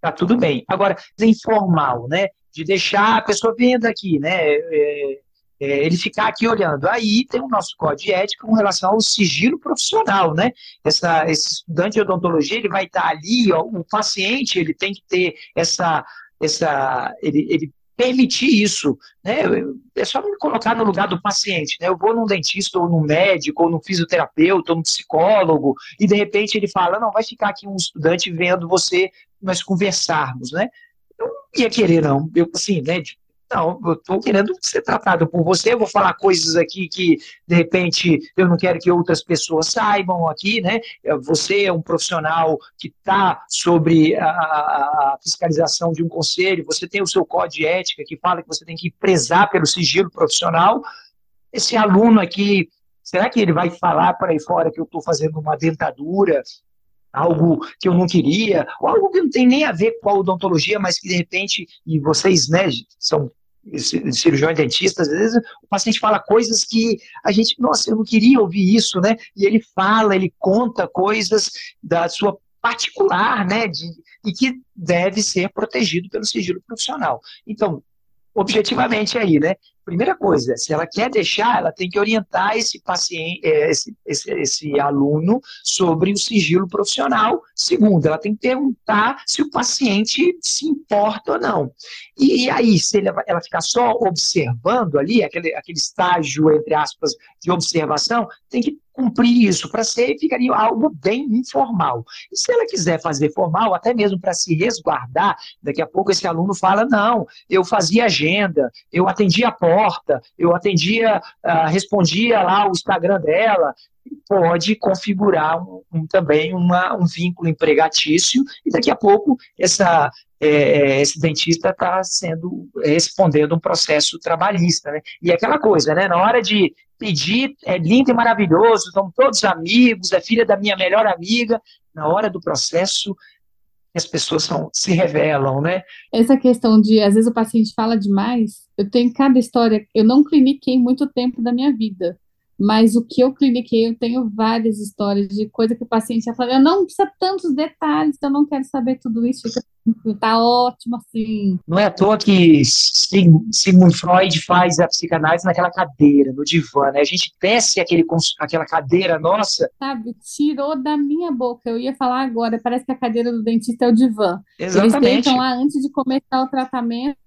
tá tudo bem. Agora, é informal, né? De deixar a pessoa vindo aqui, né? É, é, ele ficar aqui olhando. Aí tem o nosso código de ética com relação ao sigilo profissional, né? Essa, esse estudante de odontologia, ele vai estar ali, ó, o paciente, ele tem que ter essa, essa ele, ele permitir isso, né? É só me colocar no lugar do paciente, né? Eu vou num dentista ou num médico ou num fisioterapeuta ou num psicólogo e de repente ele fala, não, vai ficar aqui um estudante vendo você nós conversarmos, né? Eu não ia querer não, eu assim, né? Não, eu estou querendo ser tratado por você, eu vou falar coisas aqui que, de repente, eu não quero que outras pessoas saibam aqui, né? Você é um profissional que está sobre a, a, fiscalização de um conselho, você tem o seu código de ética que fala que você tem que prezar pelo sigilo profissional. Esse aluno aqui, será que ele vai falar para aí fora que eu estou fazendo uma dentadura? algo que eu não queria, ou algo que não tem nem a ver com a odontologia, mas que de repente, e vocês, né, são cirurgião dentista, às vezes o paciente fala coisas que a gente, nossa, eu não queria ouvir isso, né? E ele fala, ele conta coisas da sua particular, né? De, e que deve ser protegido pelo sigilo profissional. Então, objetivamente aí, né? Primeira coisa, se ela quer deixar, ela tem que orientar esse paciente, é, esse, esse, esse aluno sobre o sigilo profissional. Segundo, ela tem que perguntar se o paciente se importa ou não. E, aí, se ele, ela ficar só observando ali, aquele, aquele estágio, entre aspas, de observação, tem que cumprir isso para ser, ficaria algo bem informal. E se ela quiser fazer formal, até mesmo para se resguardar, daqui a pouco esse aluno fala: não, eu fazia agenda, eu atendia a porta, eu atendia, uh, respondia lá o Instagram dela, pode configurar um, um, também uma, um vínculo empregatício, e daqui a pouco essa, é, é esse dentista está sendo respondendo um processo trabalhista. Né? E aquela coisa, né? na hora de pedir, é lindo e maravilhoso, somos todos amigos, é filha da minha melhor amiga. Na hora do processo, as pessoas são, se revelam, né? Essa questão de, às vezes, o paciente fala demais, eu tenho cada história, eu não cliniquei muito tempo da minha vida, mas o que eu cliniquei, eu tenho várias histórias de coisa que o paciente já falou, eu não precisa tantos detalhes, eu não quero saber tudo isso, fica, tá ótimo assim. Não é à toa que Sigmund Freud faz a psicanálise naquela cadeira, no divã, né? A gente desce aquele, aquela cadeira nossa. Sabe, tirou da minha boca, eu ia falar agora, parece que a cadeira do dentista é o divã. Exatamente. Eles deitam lá antes de começar o tratamento,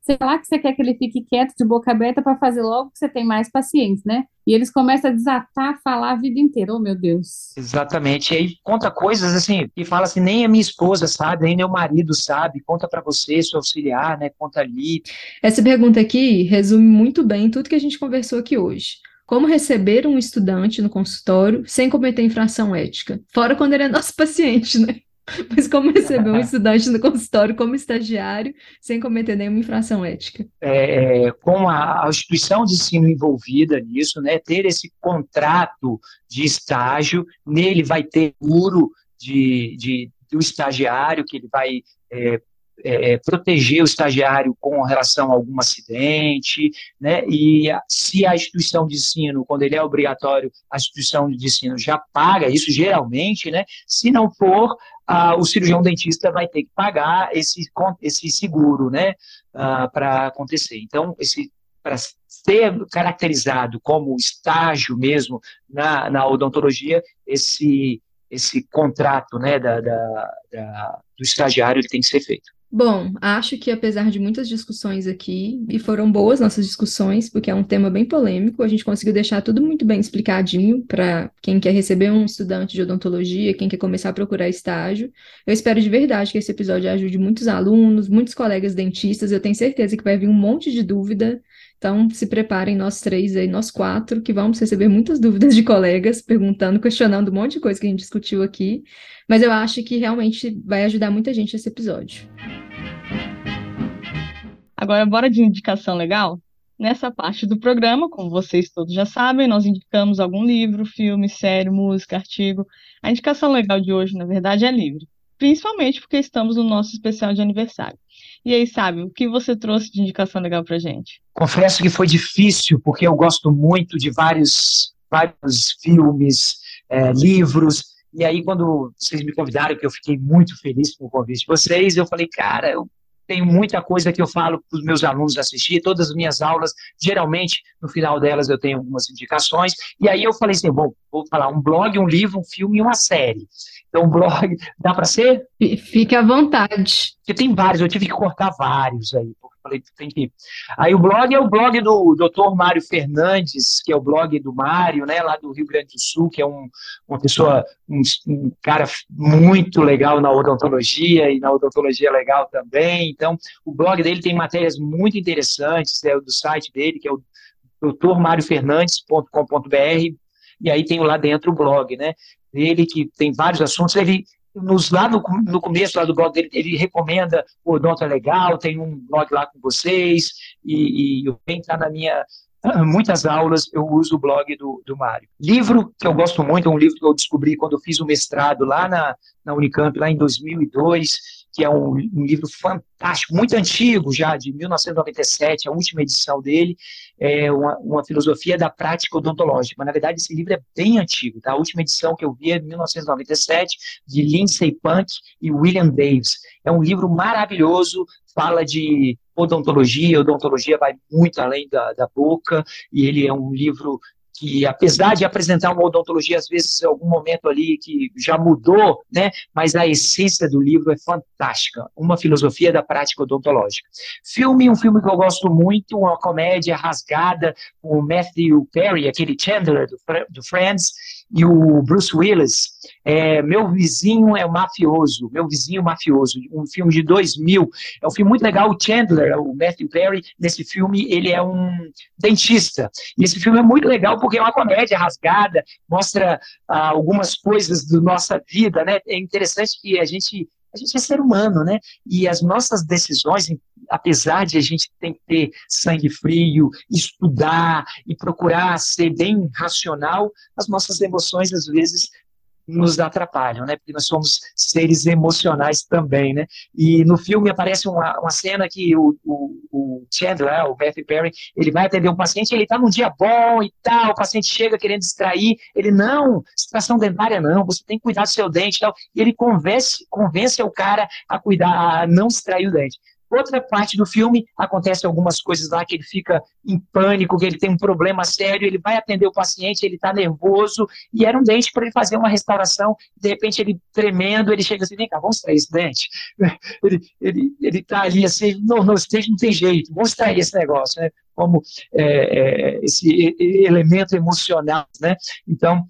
sei lá que você quer que ele fique quieto, de boca aberta, para fazer logo que você tem mais pacientes, né? E eles começam a desatar, a falar a vida inteira, oh meu Deus. Exatamente, e aí conta coisas assim, e fala assim, nem a minha esposa sabe, nem meu marido sabe, conta para você, seu auxiliar, né, conta ali. Essa pergunta aqui resume muito bem tudo que a gente conversou aqui hoje. Como receber um estudante no consultório sem cometer infração ética? Fora quando ele é nosso paciente, né? Mas como receber um estudante no consultório como estagiário sem cometer nenhuma infração ética? É, com a, a, instituição de ensino envolvida nisso, né, ter esse contrato de estágio, nele vai ter muro de, de, do estagiário, que ele vai é, é, é, proteger o estagiário com relação a algum acidente, né? E se a instituição de ensino, quando ele é obrigatório, a instituição de ensino já paga isso geralmente, né? Se não for, ah, o cirurgião dentista vai ter que pagar esse, esse seguro, né? Ah, para acontecer. Então, esse para ser caracterizado como estágio mesmo na, na odontologia, esse esse contrato né, da, da, da, do estagiário ele tem que ser feito. Bom, acho que apesar de muitas discussões aqui, e foram boas nossas discussões, porque é um tema bem polêmico, a gente conseguiu deixar tudo muito bem explicadinho para quem quer receber um estudante de odontologia, quem quer começar a procurar estágio. Eu espero de verdade que esse episódio ajude muitos alunos, muitos colegas dentistas. Eu tenho certeza que vai vir um monte de dúvida. Então, se preparem, nós três aí, nós quatro, que vamos receber muitas dúvidas de colegas, perguntando, questionando um monte de coisa que a gente discutiu aqui. Mas eu acho que realmente vai ajudar muita gente esse episódio. Agora, bora de indicação legal? Nessa parte do programa, como vocês todos já sabem, nós indicamos algum livro, filme, série, música, artigo. A indicação legal de hoje, na verdade, é livre, principalmente porque estamos no nosso especial de aniversário. E aí, sabe, o que você trouxe de indicação legal pra gente? Confesso que foi difícil, porque eu gosto muito de vários, vários filmes, é, livros, e aí, quando vocês me convidaram, que eu fiquei muito feliz com o convite de vocês, eu falei, cara, eu tenho muita coisa que eu falo para os meus alunos assistir, todas as minhas aulas, geralmente, no final delas eu tenho algumas indicações, e aí eu falei assim, bom, vou falar um blog, um livro, um filme e uma série. Então, um blog, dá para ser? Fique à vontade. Porque tem vários, eu tive que cortar vários aí, falei, tem que. Aí o blog é o blog do Dr. Mário Fernandes, que é o blog do Mário, né, lá do Rio Grande do Sul, que é um, uma pessoa, um, um cara muito legal na odontologia e na odontologia legal também. Então, o blog dele tem matérias muito interessantes, é o do site dele, que é o drmariofernandes.com.br, e aí tem lá dentro o blog, né? Ele que tem vários assuntos, ele nos, lá no, no começo lá do blog dele, ele recomenda o Odonto é Legal, tem um blog lá com vocês, e, e eu venho entrar na minha muitas aulas eu uso o blog do, do Mário. Livro que eu gosto muito, é um livro que eu descobri quando eu fiz o mestrado lá na, na Unicamp, lá em 2002, que é um, um, livro fantástico, muito antigo já, de 1997, a última edição dele, é uma, uma, filosofia da prática odontológica. Na verdade, esse livro é bem antigo, tá? A última edição que eu vi é de 1997, de Lindsay Punk e William Davis. É um livro maravilhoso, fala de odontologia, odontologia vai muito além da, da boca, e ele é um livro que apesar de apresentar uma odontologia, às vezes, em algum momento ali que já mudou, né, mas a essência do livro é fantástica, uma filosofia da prática odontológica. Filme, um filme que eu gosto muito, uma comédia rasgada, o Matthew Perry, aquele Chandler do, do Friends, e o Bruce Willis, é, Meu Vizinho é Mafioso, Meu Vizinho Mafioso, um filme de 2000. É um filme muito legal. O Chandler, o Matthew Perry, nesse filme, ele é um dentista. E esse filme é muito legal porque é uma comédia rasgada, mostra ah, algumas coisas da nossa vida, né? É interessante que a gente a gente é ser humano, né? E as nossas decisões, apesar de a gente ter que ter sangue frio, estudar e procurar ser bem racional, as nossas emoções às vezes nos atrapalham, né? Porque nós somos seres emocionais também, né? E no filme aparece uma, uma cena que o, o, o Chandler, o Matthew Perry, ele vai atender um paciente, ele está num dia bom e tal, o paciente chega querendo distrair, ele, não, extração dentária não, você tem que cuidar do seu dente e tal, e ele convence, convence o cara a cuidar, a não extrair o dente. Outra parte do filme, acontece algumas coisas lá que ele fica em pânico, que ele tem um problema sério, ele vai atender o paciente, ele está nervoso, e era um dente para ele fazer uma restauração, de repente ele tremendo, ele chega assim, vem cá, vamos extrair esse dente. Ele ele ele está ali assim, não, não, esse dente não tem jeito, vamos extrair esse negócio, né? Como é, é, esse elemento emocional, né? Então,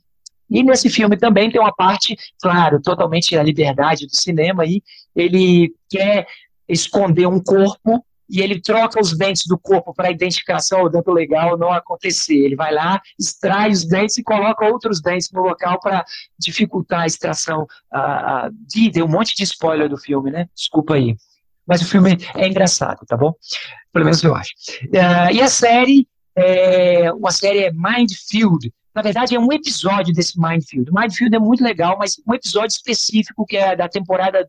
e nesse filme também tem uma parte, claro, totalmente a liberdade do cinema, e ele quer esconder um corpo e ele troca os dentes do corpo para a identificação legal não acontecer. Ele vai lá, extrai os dentes e coloca outros dentes no local para dificultar a extração. Uh, de, deu um monte de spoiler do filme, né? Desculpa aí. Mas o filme é engraçado, tá bom? Pelo menos eu acho. Uh, e a série, é, uma série é Mindfield. Na verdade, é um episódio desse Mindfield. Mindfield é muito legal, mas um episódio específico que é da temporada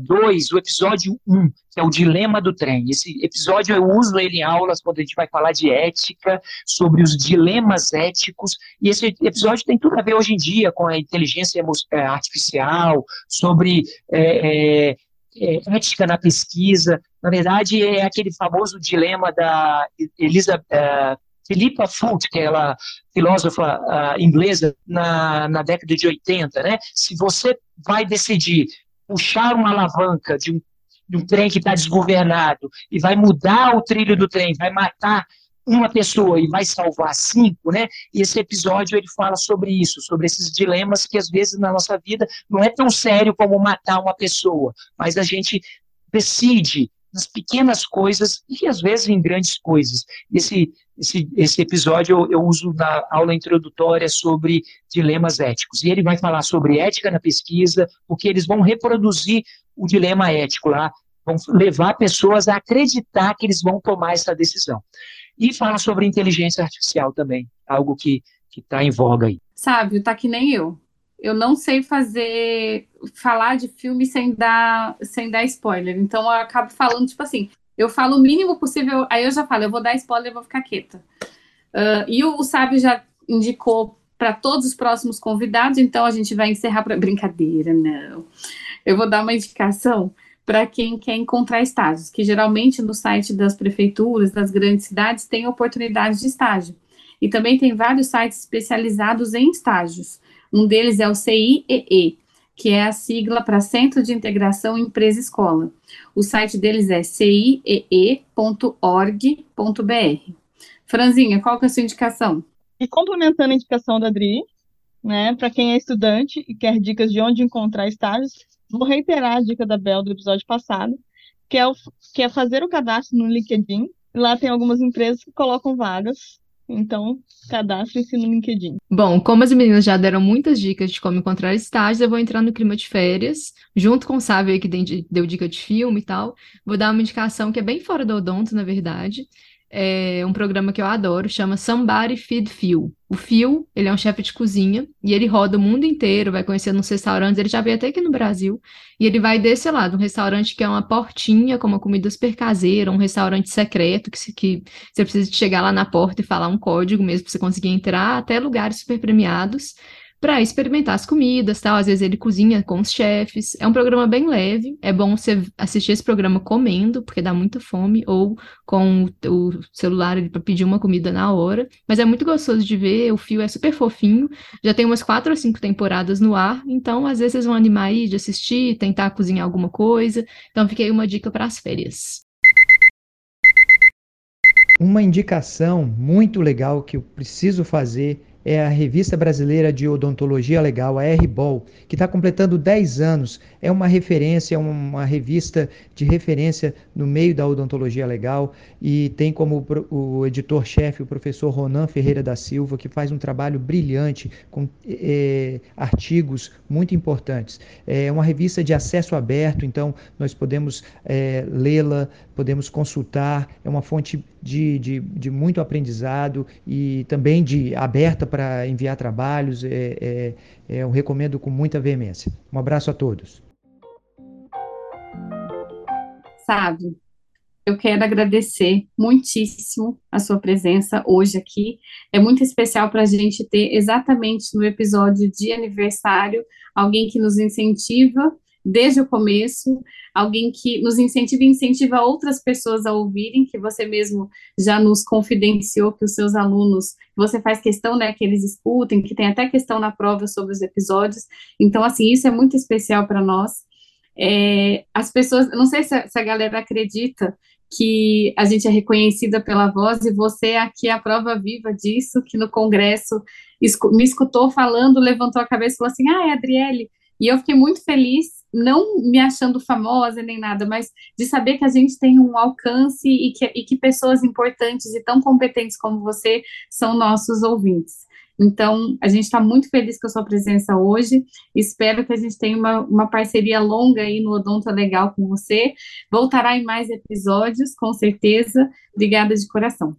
2, uh, o episódio 1, um, que é o dilema do trem. Esse episódio eu uso ele em aulas quando a gente vai falar de ética, sobre os dilemas éticos, e esse episódio tem tudo a ver hoje em dia com a inteligência é, artificial, sobre é, é, é, ética na pesquisa. Na verdade, é aquele famoso dilema da Elisa. Uh, Philippa Foot, que é ela filósofa uh, inglesa na, na década de 80, né? Se você vai decidir puxar uma alavanca de um, de um trem que está desgovernado e vai mudar o trilho do trem, vai matar uma pessoa e vai salvar cinco, né? E esse episódio ele fala sobre isso, sobre esses dilemas que às vezes na nossa vida não é tão sério como matar uma pessoa, mas a gente decide nas pequenas coisas e às vezes em grandes coisas. Esse, esse, esse episódio eu, eu, uso na aula introdutória sobre dilemas éticos. E ele vai falar sobre ética na pesquisa, porque eles vão reproduzir o dilema ético lá, vão levar pessoas a acreditar que eles vão tomar essa decisão. E fala sobre inteligência artificial também, algo que está em voga aí. Sabe, tá que nem eu eu não sei fazer falar de filme sem dar sem dar spoiler. Então eu acabo falando tipo assim, eu falo o mínimo possível, aí eu já falo, eu vou dar spoiler, eu vou ficar quieta. Uh, e o, o Sábio já indicou para todos os próximos convidados, então a gente vai encerrar para brincadeira, não. Eu vou dar uma indicação para quem quer encontrar estágios, que geralmente no site das prefeituras, das grandes cidades, tem oportunidade de estágio. E também tem vários sites especializados em estágios. Um deles é o CIEE, que é a sigla para Centro de Integração Empresa Escola. O site deles é ciee.org.br. Franzinha, qual que é a sua indicação? E complementando a indicação da Adri, né, para quem é estudante e quer dicas de onde encontrar estágios, vou reiterar a dica da Bel do episódio passado, que é, o, que é fazer o cadastro no LinkedIn. Lá tem algumas empresas que colocam vagas então, cadastre-se no LinkedIn. Bom, como as meninas já deram muitas dicas de como encontrar estágios, eu vou entrar no clima de férias, junto com o Sábio aí que deu dica de filme e tal. Vou dar uma indicação que é bem fora do odonto, na verdade, é um programa que eu adoro, chama Somebody Feed Phil. O Phil, ele é um chefe de cozinha e ele roda o mundo inteiro, vai conhecendo uns restaurantes, ele já veio até aqui no Brasil, e ele vai desse lado, um restaurante que é uma portinha com uma comida super caseira, um restaurante secreto que, que você precisa chegar lá na porta e falar um código mesmo para você conseguir entrar, até lugares super premiados para experimentar as comidas, tal. Às vezes ele cozinha com os chefes. É um programa bem leve. É bom você assistir esse programa comendo, porque dá muita fome, ou com o, celular para pedir uma comida na hora. Mas é muito gostoso de ver. O fio é super fofinho. Já tem umas quatro ou cinco temporadas no ar. Então, às vezes vocês vão animar aí de assistir, tentar cozinhar alguma coisa. Então, fiquei uma dica para as férias. Uma indicação muito legal que eu preciso fazer é a Revista Brasileira de Odontologia Legal, a RBOL, que está completando 10 anos. É uma referência, uma revista de referência no meio da odontologia legal e tem como o editor-chefe o professor Ronan Ferreira da Silva, que faz um trabalho brilhante com é, artigos muito importantes. É uma revista de acesso aberto, então nós podemos é, lê-la, podemos consultar, é uma fonte de, de, de muito aprendizado e também de aberta para enviar trabalhos, é, é, é, eu recomendo com muita veemência. Um abraço a todos. Sabe, eu quero agradecer muitíssimo a sua presença hoje aqui. É muito especial para a gente ter exatamente no episódio de aniversário alguém que nos incentiva desde o começo, alguém que nos incentiva e incentiva outras pessoas a ouvirem, que você mesmo já nos confidenciou que os seus alunos, você faz questão, né, que eles escutem, que tem até questão na prova sobre os episódios. Então, assim, isso é muito especial para nós. É, as pessoas, não sei se a, se a galera acredita que a gente é reconhecida pela voz e você é aqui é a prova viva disso, que no congresso me escutou falando, levantou a cabeça e falou assim, ah, é Adriele, e eu fiquei muito feliz, não me achando famosa nem nada, mas de saber que a gente tem um alcance e que, e que pessoas importantes e tão competentes como você são nossos ouvintes. Então, a gente está muito feliz com a sua presença hoje. Espero que a gente tenha uma, uma parceria longa aí no Odonto Legal com você. Voltará em mais episódios, com certeza. Obrigada de coração.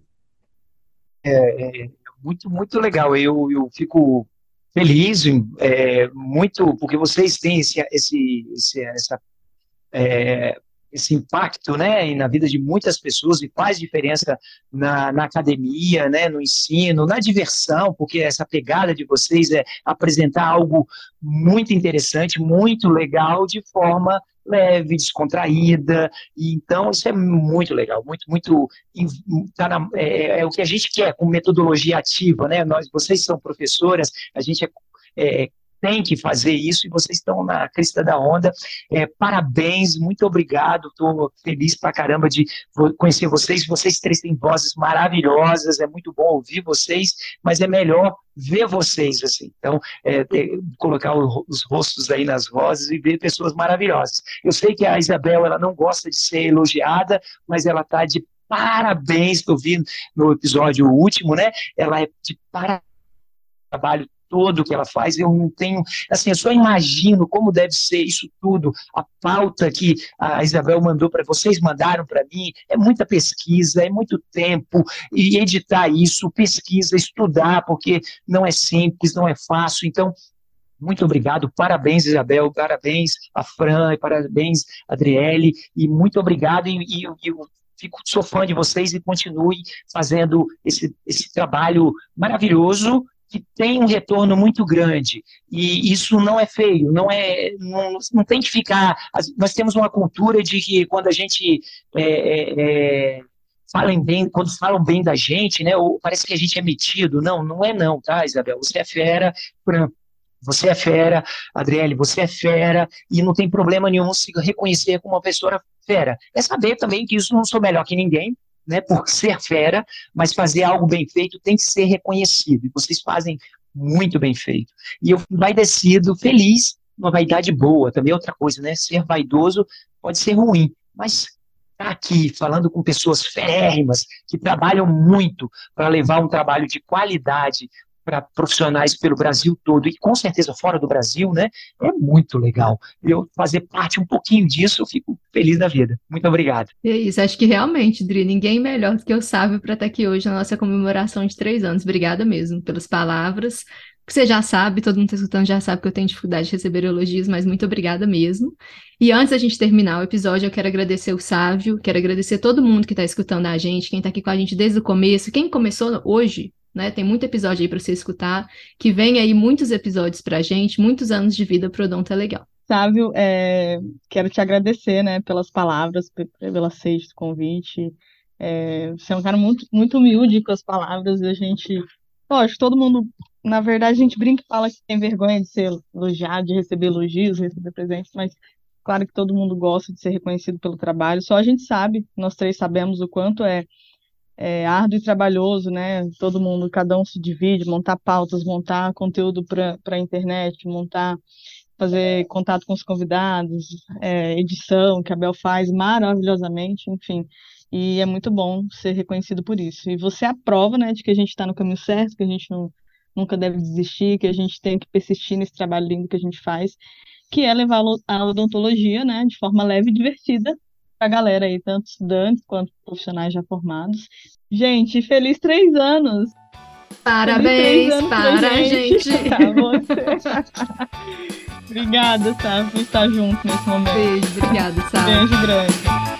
É, é muito, muito legal. Eu, eu fico feliz, é, muito, porque vocês têm esse, esse, essa, é, esse impacto, né, na vida de muitas pessoas e faz diferença na, na academia, né, no ensino, na diversão, porque essa pegada de vocês é apresentar algo muito interessante, muito legal, de forma leve, descontraída, e então isso é muito legal, muito, muito, tá na, é, é, o que a gente quer com metodologia ativa, né, nós, vocês são professoras, a gente é, é tem que fazer isso e vocês estão na crista da onda. É, parabéns, muito obrigado. Estou feliz pra caramba de conhecer vocês. Vocês três têm vozes maravilhosas, é muito bom ouvir vocês, mas é melhor ver vocês assim. Então, é, colocar os rostos aí nas vozes e ver pessoas maravilhosas. Eu sei que a Isabel ela não gosta de ser elogiada, mas ela está de parabéns, que eu vi no episódio último, né? Ela é de parabéns trabalho todo que ela faz, eu não tenho, assim, eu só imagino como deve ser isso tudo, a pauta que a Isabel mandou para vocês, mandaram para mim, é muita pesquisa, é muito tempo, e editar isso, pesquisa, estudar, porque não é simples, não é fácil, então, muito obrigado, parabéns Isabel, parabéns a Fran, parabéns Adriele, e muito obrigado, e, e, e eu fico, sou fã de vocês e continue fazendo esse, esse trabalho maravilhoso que tem um retorno muito grande. E isso não é feio, não é, não, não tem que ficar. Nós temos uma cultura de que quando a gente é, é, é falam bem, quando falam bem da gente, né, ou parece que a gente é metido. Não, não é não, tá, Isabel? Você é fera, você é fera, Adriele, você é fera, e não tem problema nenhum se reconhecer como uma pessoa fera. É saber também que isso não sou melhor que ninguém, né, por ser fera, mas fazer algo bem feito tem que ser reconhecido. E vocês fazem muito bem feito. E eu fui vaidecido, feliz, uma vaidade boa. Também é outra coisa, né? Ser vaidoso pode ser ruim, mas tá aqui falando com pessoas férrimas que trabalham muito para levar um trabalho de qualidade para profissionais pelo Brasil todo e com certeza fora do Brasil, né? É muito legal. Eu fazer parte um pouquinho disso, eu fico feliz da vida. Muito obrigado. É isso, acho que realmente, Dri, ninguém melhor do que eu Sávio para estar aqui hoje na nossa comemoração de três anos. Obrigada mesmo pelas palavras. Você já sabe, todo mundo está escutando já sabe que eu tenho dificuldade de receber elogios, mas muito obrigada mesmo. E antes da gente terminar o episódio, eu quero agradecer o Sávio, quero agradecer todo mundo que está escutando a gente, quem está aqui com a gente desde o começo, quem começou hoje, né? Tem muito episódio aí para você escutar, que vem aí muitos episódios para a gente, muitos anos de vida pro Odonto é Legal. Sávio, é, quero te agradecer, né, pelas palavras, pela aceite do convite. É, você é um cara muito, muito humilde com as palavras e a gente, lógico, todo mundo, na verdade, a gente brinca e fala que tem vergonha de ser elogiado, de receber elogios, receber presentes, mas claro que todo mundo gosta de ser reconhecido pelo trabalho. Só a gente sabe, nós três sabemos o quanto é é, árduo e trabalhoso, né? Todo mundo, cada um se divide, montar pautas, montar conteúdo para a internet, montar, fazer contato com os convidados, é, edição que a Bel faz maravilhosamente, enfim. E é muito bom ser reconhecido por isso. E você é a prova, né, de que a gente está no caminho certo, que a gente não, nunca deve desistir, que a gente tem que persistir nesse trabalho lindo que a gente faz, que é levar a odontologia, né, de forma leve e divertida a galera aí, tanto estudantes quanto profissionais já formados. Gente, feliz três anos! Parabéns anos pra para a gente. Tá, você. Obrigada, Sá, por estar junto nesse momento. Beijo, obrigada, Sal. Beijo grande.